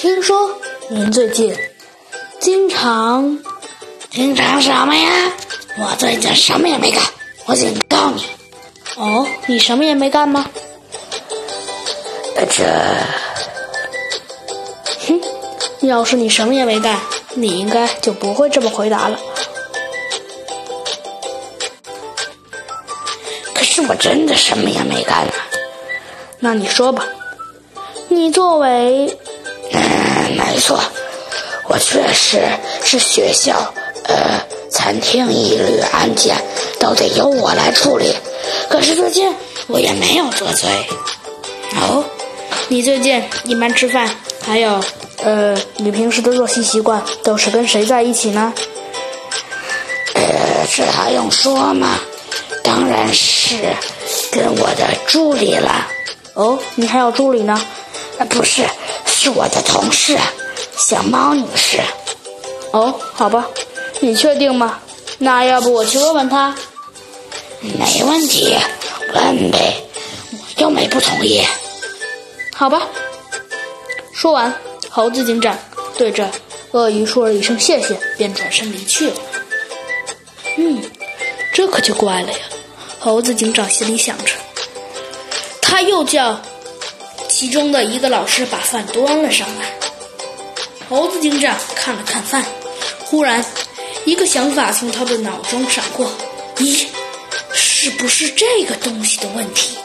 听说您最近经常经常什么呀？我最近什么也没干，我警告你。哦，你什么也没干吗？这，哼，要是你什么也没干，你应该就不会这么回答了。可是我真的什么也没干啊。那你说吧，你作为……嗯，没错，我确实是学校，呃，餐厅一律案件都得由我来处理。可是最近我也没有得罪。哦，你最近一般吃饭，还有，呃，你平时的作息习惯都是跟谁在一起呢？呃，这还用说吗？当然是跟我的助理了。哦，你还有助理呢？啊，不是，是我的同事，小猫女士。哦，好吧，你确定吗？那要不我去问问她？没问题，问呗。我又没不同意。好吧。说完，猴子警长对着鳄鱼说了一声谢谢，便转身离去了。嗯，这可就怪了呀。猴子警长心里想着。他又叫其中的一个老师把饭端了上来。猴子警长看了看饭，忽然一个想法从他的脑中闪过：咦，是不是这个东西的问题？